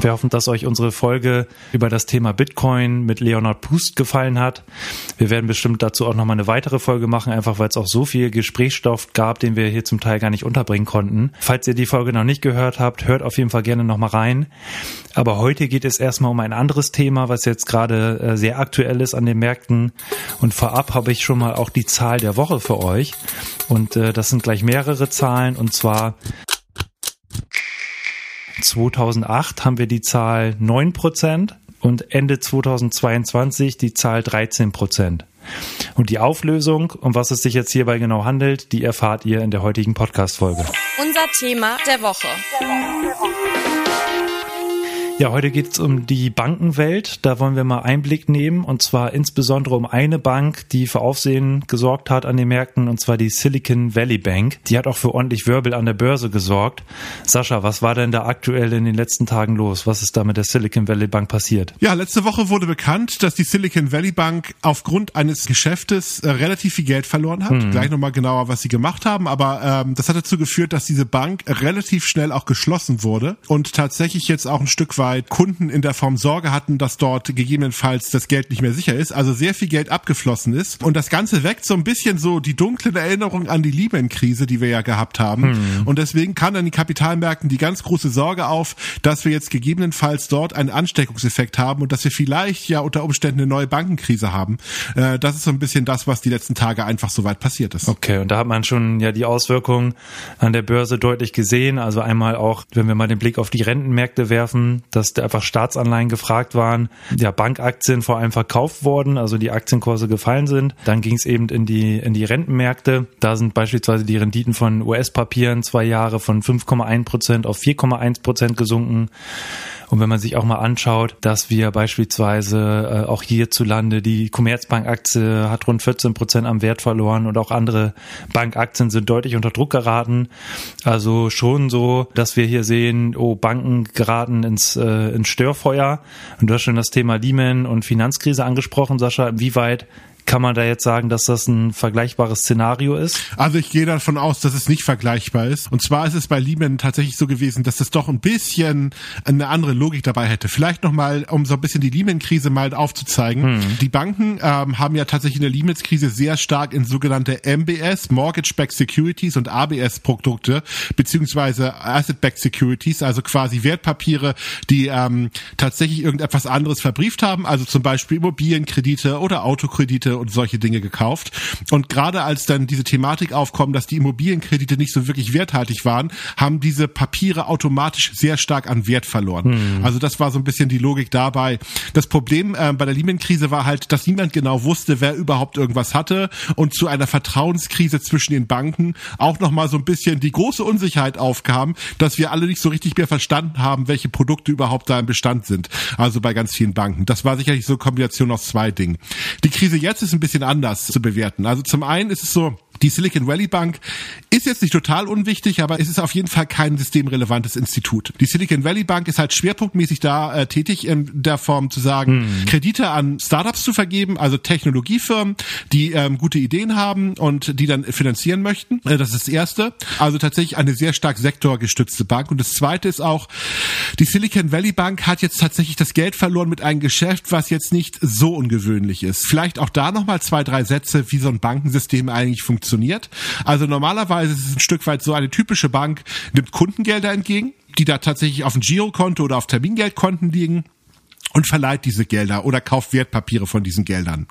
Wir hoffen, dass euch unsere Folge über das Thema Bitcoin mit Leonard Pust gefallen hat. Wir werden bestimmt dazu auch nochmal eine weitere Folge machen, einfach weil es auch so viel Gesprächsstoff gab, den wir hier zum Teil gar nicht unterbringen konnten. Falls ihr die Folge noch nicht gehört habt, hört auf jeden Fall gerne nochmal rein. Aber heute geht es erstmal um ein anderes Thema, was jetzt gerade äh, sehr aktuell ist an den Märkten. Und vorab habe ich schon mal auch die Zahl der Woche für euch. Und äh, das sind gleich mehrere Zahlen. Und zwar 2008 haben wir die Zahl 9 Prozent und Ende 2022 die Zahl 13 Prozent. Und die Auflösung, um was es sich jetzt hierbei genau handelt, die erfahrt ihr in der heutigen Podcast-Folge. Unser Thema der Woche. Der Woche. Ja, heute geht es um die Bankenwelt. Da wollen wir mal Einblick nehmen und zwar insbesondere um eine Bank, die für Aufsehen gesorgt hat an den Märkten und zwar die Silicon Valley Bank. Die hat auch für ordentlich Wirbel an der Börse gesorgt. Sascha, was war denn da aktuell in den letzten Tagen los? Was ist da mit der Silicon Valley Bank passiert? Ja, letzte Woche wurde bekannt, dass die Silicon Valley Bank aufgrund eines Geschäftes äh, relativ viel Geld verloren hat. Hm. Gleich nochmal genauer, was sie gemacht haben, aber ähm, das hat dazu geführt, dass diese Bank relativ schnell auch geschlossen wurde und tatsächlich jetzt auch ein Stück weit Zeit Kunden in der Form Sorge hatten, dass dort gegebenenfalls das Geld nicht mehr sicher ist, also sehr viel Geld abgeflossen ist. Und das Ganze weckt so ein bisschen so die dunklen Erinnerungen an die Lehman-Krise, die wir ja gehabt haben. Hm. Und deswegen kann an den Kapitalmärkten die ganz große Sorge auf, dass wir jetzt gegebenenfalls dort einen Ansteckungseffekt haben und dass wir vielleicht ja unter Umständen eine neue Bankenkrise haben. Äh, das ist so ein bisschen das, was die letzten Tage einfach so weit passiert ist. Okay, und da hat man schon ja die Auswirkungen an der Börse deutlich gesehen. Also einmal auch, wenn wir mal den Blick auf die Rentenmärkte werfen, dass einfach Staatsanleihen gefragt waren, ja Bankaktien vor allem verkauft worden, also die Aktienkurse gefallen sind. Dann ging es eben in die in die Rentenmärkte. Da sind beispielsweise die Renditen von US-Papieren zwei Jahre von 5,1 Prozent auf 4,1 Prozent gesunken. Und wenn man sich auch mal anschaut, dass wir beispielsweise äh, auch hierzulande die Commerzbank-Aktie hat rund 14 Prozent am Wert verloren und auch andere Bankaktien sind deutlich unter Druck geraten. Also schon so, dass wir hier sehen, oh, Banken geraten ins, äh, ins Störfeuer. Und du hast schon das Thema Lehman und Finanzkrise angesprochen, Sascha. Inwieweit kann man da jetzt sagen, dass das ein vergleichbares Szenario ist? Also ich gehe davon aus, dass es nicht vergleichbar ist. Und zwar ist es bei Lehman tatsächlich so gewesen, dass es doch ein bisschen eine andere Logik dabei hätte. Vielleicht nochmal, um so ein bisschen die Lehman-Krise mal aufzuzeigen. Hm. Die Banken ähm, haben ja tatsächlich in der Lehman-Krise sehr stark in sogenannte MBS, Mortgage-Backed Securities und ABS-Produkte, beziehungsweise Asset-Backed Securities, also quasi Wertpapiere, die ähm, tatsächlich irgendetwas anderes verbrieft haben, also zum Beispiel Immobilienkredite oder Autokredite und solche Dinge gekauft. Und gerade als dann diese Thematik aufkommt, dass die Immobilienkredite nicht so wirklich werthaltig waren, haben diese Papiere automatisch sehr stark an Wert verloren. Hm. Also das war so ein bisschen die Logik dabei. Das Problem äh, bei der Lehman-Krise war halt, dass niemand genau wusste, wer überhaupt irgendwas hatte und zu einer Vertrauenskrise zwischen den Banken auch nochmal so ein bisschen die große Unsicherheit aufkam, dass wir alle nicht so richtig mehr verstanden haben, welche Produkte überhaupt da im Bestand sind. Also bei ganz vielen Banken. Das war sicherlich so eine Kombination aus zwei Dingen. Die Krise jetzt ist ein bisschen anders zu bewerten. Also zum einen ist es so, die Silicon Valley Bank ist jetzt nicht total unwichtig, aber es ist auf jeden Fall kein systemrelevantes Institut. Die Silicon Valley Bank ist halt schwerpunktmäßig da äh, tätig in der Form zu sagen, hm. Kredite an Startups zu vergeben, also Technologiefirmen, die ähm, gute Ideen haben und die dann finanzieren möchten. Äh, das ist das Erste. Also tatsächlich eine sehr stark sektorgestützte Bank. Und das Zweite ist auch, die Silicon Valley Bank hat jetzt tatsächlich das Geld verloren mit einem Geschäft, was jetzt nicht so ungewöhnlich ist. Vielleicht auch da nochmal zwei, drei Sätze, wie so ein Bankensystem eigentlich funktioniert funktioniert. Also normalerweise ist es ein Stück weit so, eine typische Bank nimmt Kundengelder entgegen, die da tatsächlich auf dem Girokonto oder auf Termingeldkonten liegen und verleiht diese Gelder oder kauft Wertpapiere von diesen Geldern.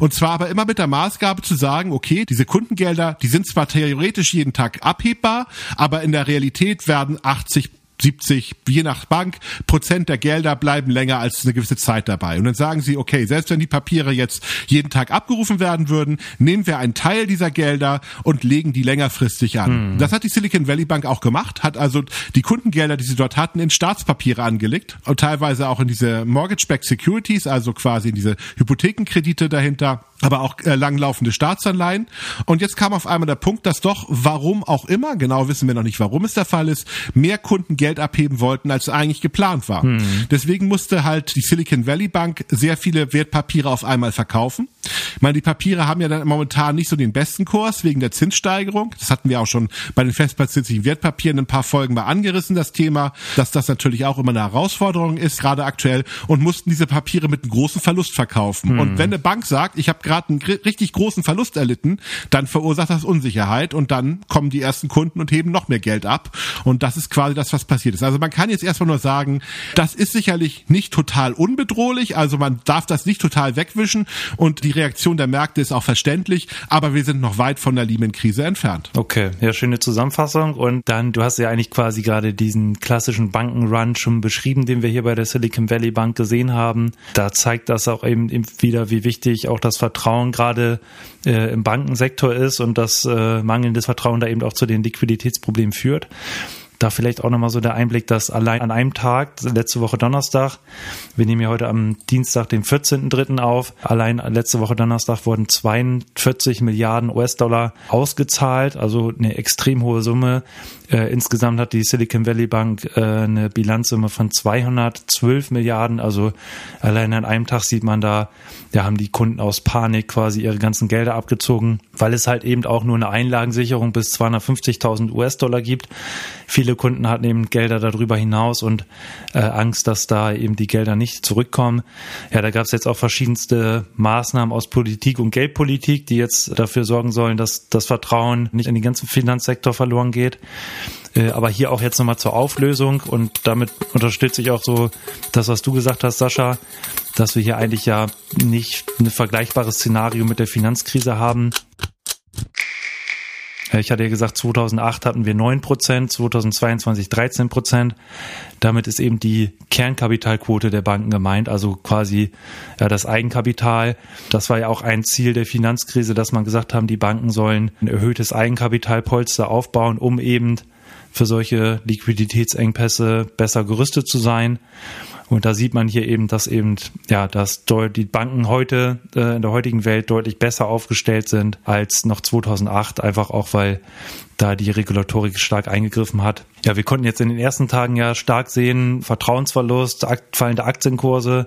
Und zwar aber immer mit der Maßgabe zu sagen, okay, diese Kundengelder, die sind zwar theoretisch jeden Tag abhebbar, aber in der Realität werden 80 70, je nach Bank, Prozent der Gelder bleiben länger als eine gewisse Zeit dabei. Und dann sagen sie, okay, selbst wenn die Papiere jetzt jeden Tag abgerufen werden würden, nehmen wir einen Teil dieser Gelder und legen die längerfristig an. Hm. Das hat die Silicon Valley Bank auch gemacht, hat also die Kundengelder, die sie dort hatten, in Staatspapiere angelegt und teilweise auch in diese Mortgage-Backed Securities, also quasi in diese Hypothekenkredite dahinter aber auch äh, langlaufende Staatsanleihen. Und jetzt kam auf einmal der Punkt, dass doch, warum auch immer, genau wissen wir noch nicht, warum es der Fall ist, mehr Kunden Geld abheben wollten, als eigentlich geplant war. Hm. Deswegen musste halt die Silicon Valley Bank sehr viele Wertpapiere auf einmal verkaufen. Ich meine, die Papiere haben ja dann momentan nicht so den besten Kurs wegen der Zinssteigerung. Das hatten wir auch schon bei den festplatzierlichen Wertpapieren ein paar Folgen mal angerissen, das Thema, dass das natürlich auch immer eine Herausforderung ist, gerade aktuell, und mussten diese Papiere mit einem großen Verlust verkaufen. Hm. Und wenn eine Bank sagt, ich habe gerade einen richtig großen Verlust erlitten, dann verursacht das Unsicherheit und dann kommen die ersten Kunden und heben noch mehr Geld ab. Und das ist quasi das, was passiert ist. Also man kann jetzt erstmal nur sagen, das ist sicherlich nicht total unbedrohlich, also man darf das nicht total wegwischen und die Reaktion der Märkte ist auch verständlich, aber wir sind noch weit von der Lehman-Krise entfernt. Okay, ja, schöne Zusammenfassung. Und dann, du hast ja eigentlich quasi gerade diesen klassischen Bankenrun schon beschrieben, den wir hier bei der Silicon Valley Bank gesehen haben. Da zeigt das auch eben wieder, wie wichtig auch das Vertrauen gerade äh, im Bankensektor ist und das äh, mangelndes Vertrauen da eben auch zu den Liquiditätsproblemen führt. Da vielleicht auch nochmal so der Einblick, dass allein an einem Tag, letzte Woche Donnerstag, wir nehmen ja heute am Dienstag, den 14.3. auf, allein letzte Woche Donnerstag wurden 42 Milliarden US-Dollar ausgezahlt, also eine extrem hohe Summe. Äh, insgesamt hat die Silicon Valley Bank äh, eine Bilanzsumme von 212 Milliarden. Also allein an einem Tag sieht man da, da haben die Kunden aus Panik quasi ihre ganzen Gelder abgezogen, weil es halt eben auch nur eine Einlagensicherung bis 250.000 US-Dollar gibt. Viele Kunden hatten eben Gelder darüber hinaus und äh, Angst, dass da eben die Gelder nicht zurückkommen. Ja, da gab es jetzt auch verschiedenste Maßnahmen aus Politik und Geldpolitik, die jetzt dafür sorgen sollen, dass das Vertrauen nicht in den ganzen Finanzsektor verloren geht. Äh, aber hier auch jetzt nochmal zur Auflösung und damit unterstütze ich auch so das, was du gesagt hast, Sascha, dass wir hier eigentlich ja nicht ein vergleichbares Szenario mit der Finanzkrise haben. Äh, ich hatte ja gesagt, 2008 hatten wir 9 Prozent, 2022 13 Prozent. Damit ist eben die Kernkapitalquote der Banken gemeint, also quasi ja, das Eigenkapital. Das war ja auch ein Ziel der Finanzkrise, dass man gesagt haben, die Banken sollen ein erhöhtes Eigenkapitalpolster aufbauen, um eben für solche Liquiditätsengpässe besser gerüstet zu sein. Und da sieht man hier eben, dass eben, ja, dass die Banken heute äh, in der heutigen Welt deutlich besser aufgestellt sind als noch 2008, einfach auch weil da die Regulatorik stark eingegriffen hat. Ja, wir konnten jetzt in den ersten Tagen ja stark sehen, Vertrauensverlust, fallende Aktienkurse.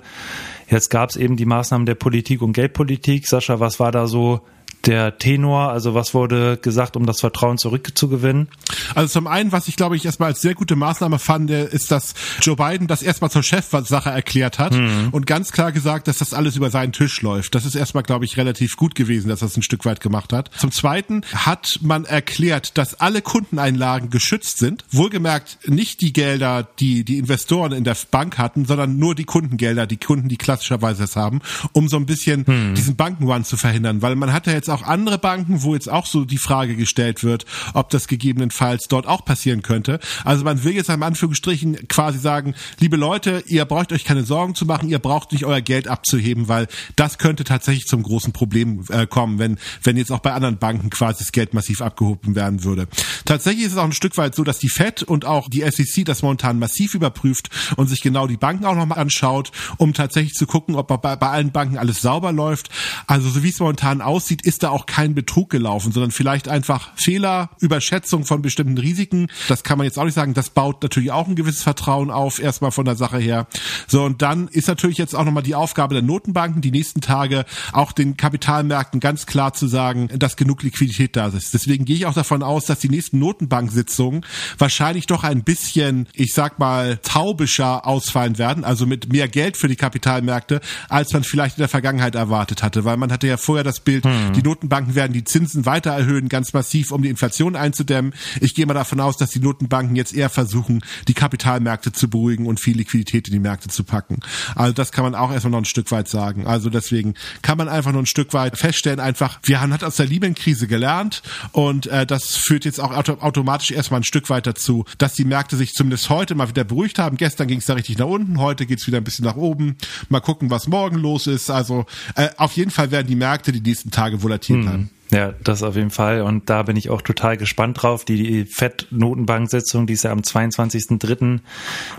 Jetzt gab es eben die Maßnahmen der Politik und Geldpolitik. Sascha, was war da so der Tenor? Also was wurde gesagt, um das Vertrauen zurückzugewinnen? Also zum einen, was ich glaube ich erstmal als sehr gute Maßnahme fand, ist, dass Joe Biden das erstmal zur Chefsache erklärt hat mhm. und ganz klar gesagt, dass das alles über seinen Tisch läuft. Das ist erstmal, glaube ich, relativ gut gewesen, dass das ein Stück weit gemacht hat. Zum zweiten hat man erklärt, dass alle Kundeneinlagen geschützt sind. Wohlgemerkt nicht die Gelder, die die Investoren in der Bank hatten, sondern nur die Kundengelder, die Kunden, die klassischerweise es haben, um so ein bisschen mhm. diesen Bankenrun zu verhindern. Weil man hatte jetzt auch andere Banken, wo jetzt auch so die Frage gestellt wird, ob das gegebenenfalls dort auch passieren könnte. Also man will jetzt am Anführungsstrichen quasi sagen, liebe Leute, ihr braucht euch keine Sorgen zu machen, ihr braucht nicht euer Geld abzuheben, weil das könnte tatsächlich zum großen Problem äh, kommen, wenn, wenn jetzt auch bei anderen Banken quasi das Geld massiv abgehoben werden würde. Tatsächlich ist es auch ein Stück weit so, dass die Fed und auch die SEC das momentan massiv überprüft und sich genau die Banken auch nochmal anschaut, um tatsächlich zu gucken, ob bei, bei allen Banken alles sauber läuft. Also so wie es momentan aussieht, ist da auch kein Betrug gelaufen, sondern vielleicht einfach Fehler, Überschätzung von bestimmten Risiken. Das kann man jetzt auch nicht sagen. Das baut natürlich auch ein gewisses Vertrauen auf, erstmal von der Sache her. So, und dann ist natürlich jetzt auch nochmal die Aufgabe der Notenbanken, die nächsten Tage auch den Kapitalmärkten ganz klar zu sagen, dass genug Liquidität da ist. Deswegen gehe ich auch davon aus, dass die nächsten Notenbanksitzungen wahrscheinlich doch ein bisschen, ich sag mal, taubischer ausfallen werden, also mit mehr Geld für die Kapitalmärkte, als man vielleicht in der Vergangenheit erwartet hatte, weil man hatte ja vorher das Bild, hm. die Notenbanken werden die Zinsen weiter erhöhen, ganz massiv, um die Inflation einzudämmen. Ich gehe mal davon aus, dass die Notenbanken jetzt eher versuchen, die Kapitalmärkte zu beruhigen und viel Liquidität in die Märkte zu packen. Also das kann man auch erstmal noch ein Stück weit sagen. Also deswegen kann man einfach noch ein Stück weit feststellen, einfach, wir haben halt aus der Lehman-Krise gelernt und äh, das führt jetzt auch auto automatisch erstmal ein Stück weit dazu, dass die Märkte sich zumindest heute mal wieder beruhigt haben. Gestern ging es da richtig nach unten, heute geht es wieder ein bisschen nach oben. Mal gucken, was morgen los ist. Also äh, auf jeden Fall werden die Märkte die nächsten Tage volatil bleiben. Hm. Ja, das auf jeden Fall. Und da bin ich auch total gespannt drauf. Die FED-Notenbank-Sitzung, die ist ja am 22.03.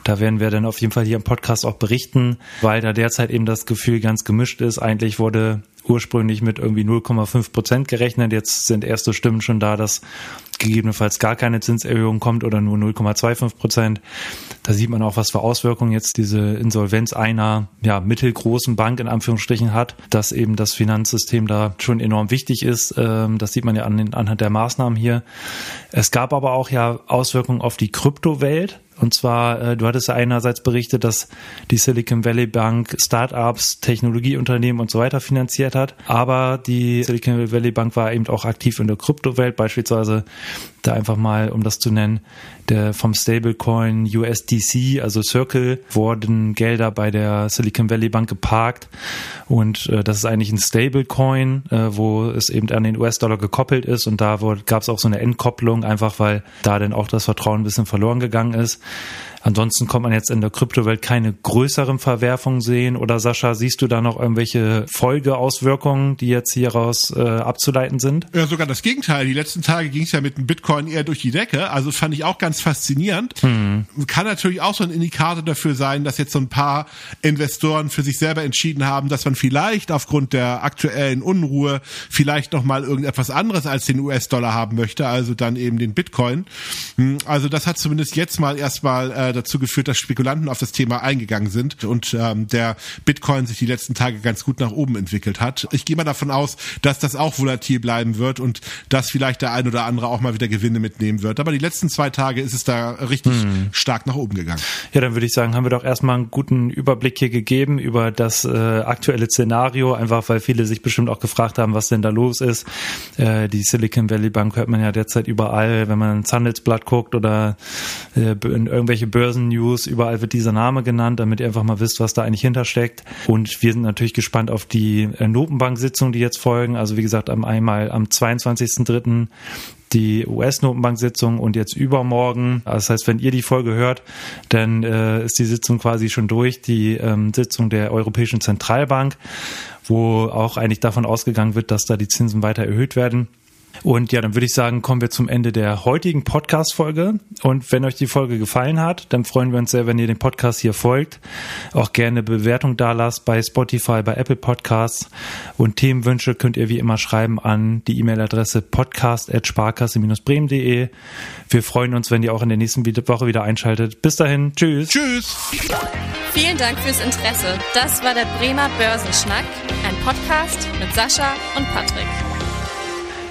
Da werden wir dann auf jeden Fall hier im Podcast auch berichten, weil da derzeit eben das Gefühl ganz gemischt ist. Eigentlich wurde ursprünglich mit irgendwie 0,5 Prozent gerechnet. Jetzt sind erste Stimmen schon da, dass gegebenenfalls gar keine Zinserhöhung kommt oder nur 0,25 Prozent. Da sieht man auch, was für Auswirkungen jetzt diese Insolvenz einer ja, mittelgroßen Bank in Anführungsstrichen hat, dass eben das Finanzsystem da schon enorm wichtig ist. Ähm, das sieht man ja anhand der Maßnahmen hier. Es gab aber auch ja Auswirkungen auf die Kryptowelt. Und zwar, äh, du hattest ja einerseits berichtet, dass die Silicon Valley Bank Startups, Technologieunternehmen und so weiter finanziert hat. Aber die Silicon Valley Bank war eben auch aktiv in der Kryptowelt, beispielsweise da einfach mal, um das zu nennen, der vom Stablecoin USDC, also Circle, wurden Gelder bei der Silicon Valley Bank geparkt. Und äh, das ist eigentlich ein Stablecoin, äh, wo es eben an den US-Dollar gekoppelt ist. Und da gab es auch so eine Entkopplung, einfach weil da dann auch das Vertrauen ein bisschen verloren gegangen ist. Ansonsten kommt man jetzt in der Kryptowelt keine größeren Verwerfungen sehen. Oder Sascha, siehst du da noch irgendwelche Folgeauswirkungen, die jetzt hieraus äh, abzuleiten sind? Ja, sogar das Gegenteil. Die letzten Tage ging es ja mit dem Bitcoin eher durch die Decke. Also fand ich auch ganz faszinierend. Hm. Kann natürlich auch so ein Indikator dafür sein, dass jetzt so ein paar Investoren für sich selber entschieden haben, dass man vielleicht aufgrund der aktuellen Unruhe vielleicht noch mal irgendetwas anderes als den US-Dollar haben möchte, also dann eben den Bitcoin. Hm, also das hat zumindest jetzt mal erstmal äh, dazu geführt, dass Spekulanten auf das Thema eingegangen sind und ähm, der Bitcoin sich die letzten Tage ganz gut nach oben entwickelt hat. Ich gehe mal davon aus, dass das auch volatil bleiben wird und dass vielleicht der ein oder andere auch mal wieder Gewinne mitnehmen wird. Aber die letzten zwei Tage ist es da richtig hm. stark nach oben gegangen. Ja, dann würde ich sagen, haben wir doch erstmal einen guten Überblick hier gegeben über das äh, aktuelle Szenario, einfach weil viele sich bestimmt auch gefragt haben, was denn da los ist. Äh, die Silicon Valley Bank hört man ja derzeit überall, wenn man ins Handelsblatt guckt oder äh, in irgendwelche Börsen-News, überall wird dieser Name genannt, damit ihr einfach mal wisst, was da eigentlich hintersteckt. Und wir sind natürlich gespannt auf die äh, Notenbank-Sitzungen, die jetzt folgen. Also wie gesagt, am einmal am 22.03 die US-Notenbank-Sitzung und jetzt übermorgen. Das heißt, wenn ihr die Folge hört, dann äh, ist die Sitzung quasi schon durch, die ähm, Sitzung der Europäischen Zentralbank, wo auch eigentlich davon ausgegangen wird, dass da die Zinsen weiter erhöht werden. Und ja, dann würde ich sagen, kommen wir zum Ende der heutigen Podcast-Folge. Und wenn euch die Folge gefallen hat, dann freuen wir uns sehr, wenn ihr dem Podcast hier folgt. Auch gerne Bewertung da lasst bei Spotify, bei Apple Podcasts. Und Themenwünsche könnt ihr wie immer schreiben an die E-Mail-Adresse podcast.sparkasse-bremen.de. Wir freuen uns, wenn ihr auch in der nächsten Woche wieder einschaltet. Bis dahin, tschüss. Tschüss. Vielen Dank fürs Interesse. Das war der Bremer Börsenschnack, ein Podcast mit Sascha und Patrick.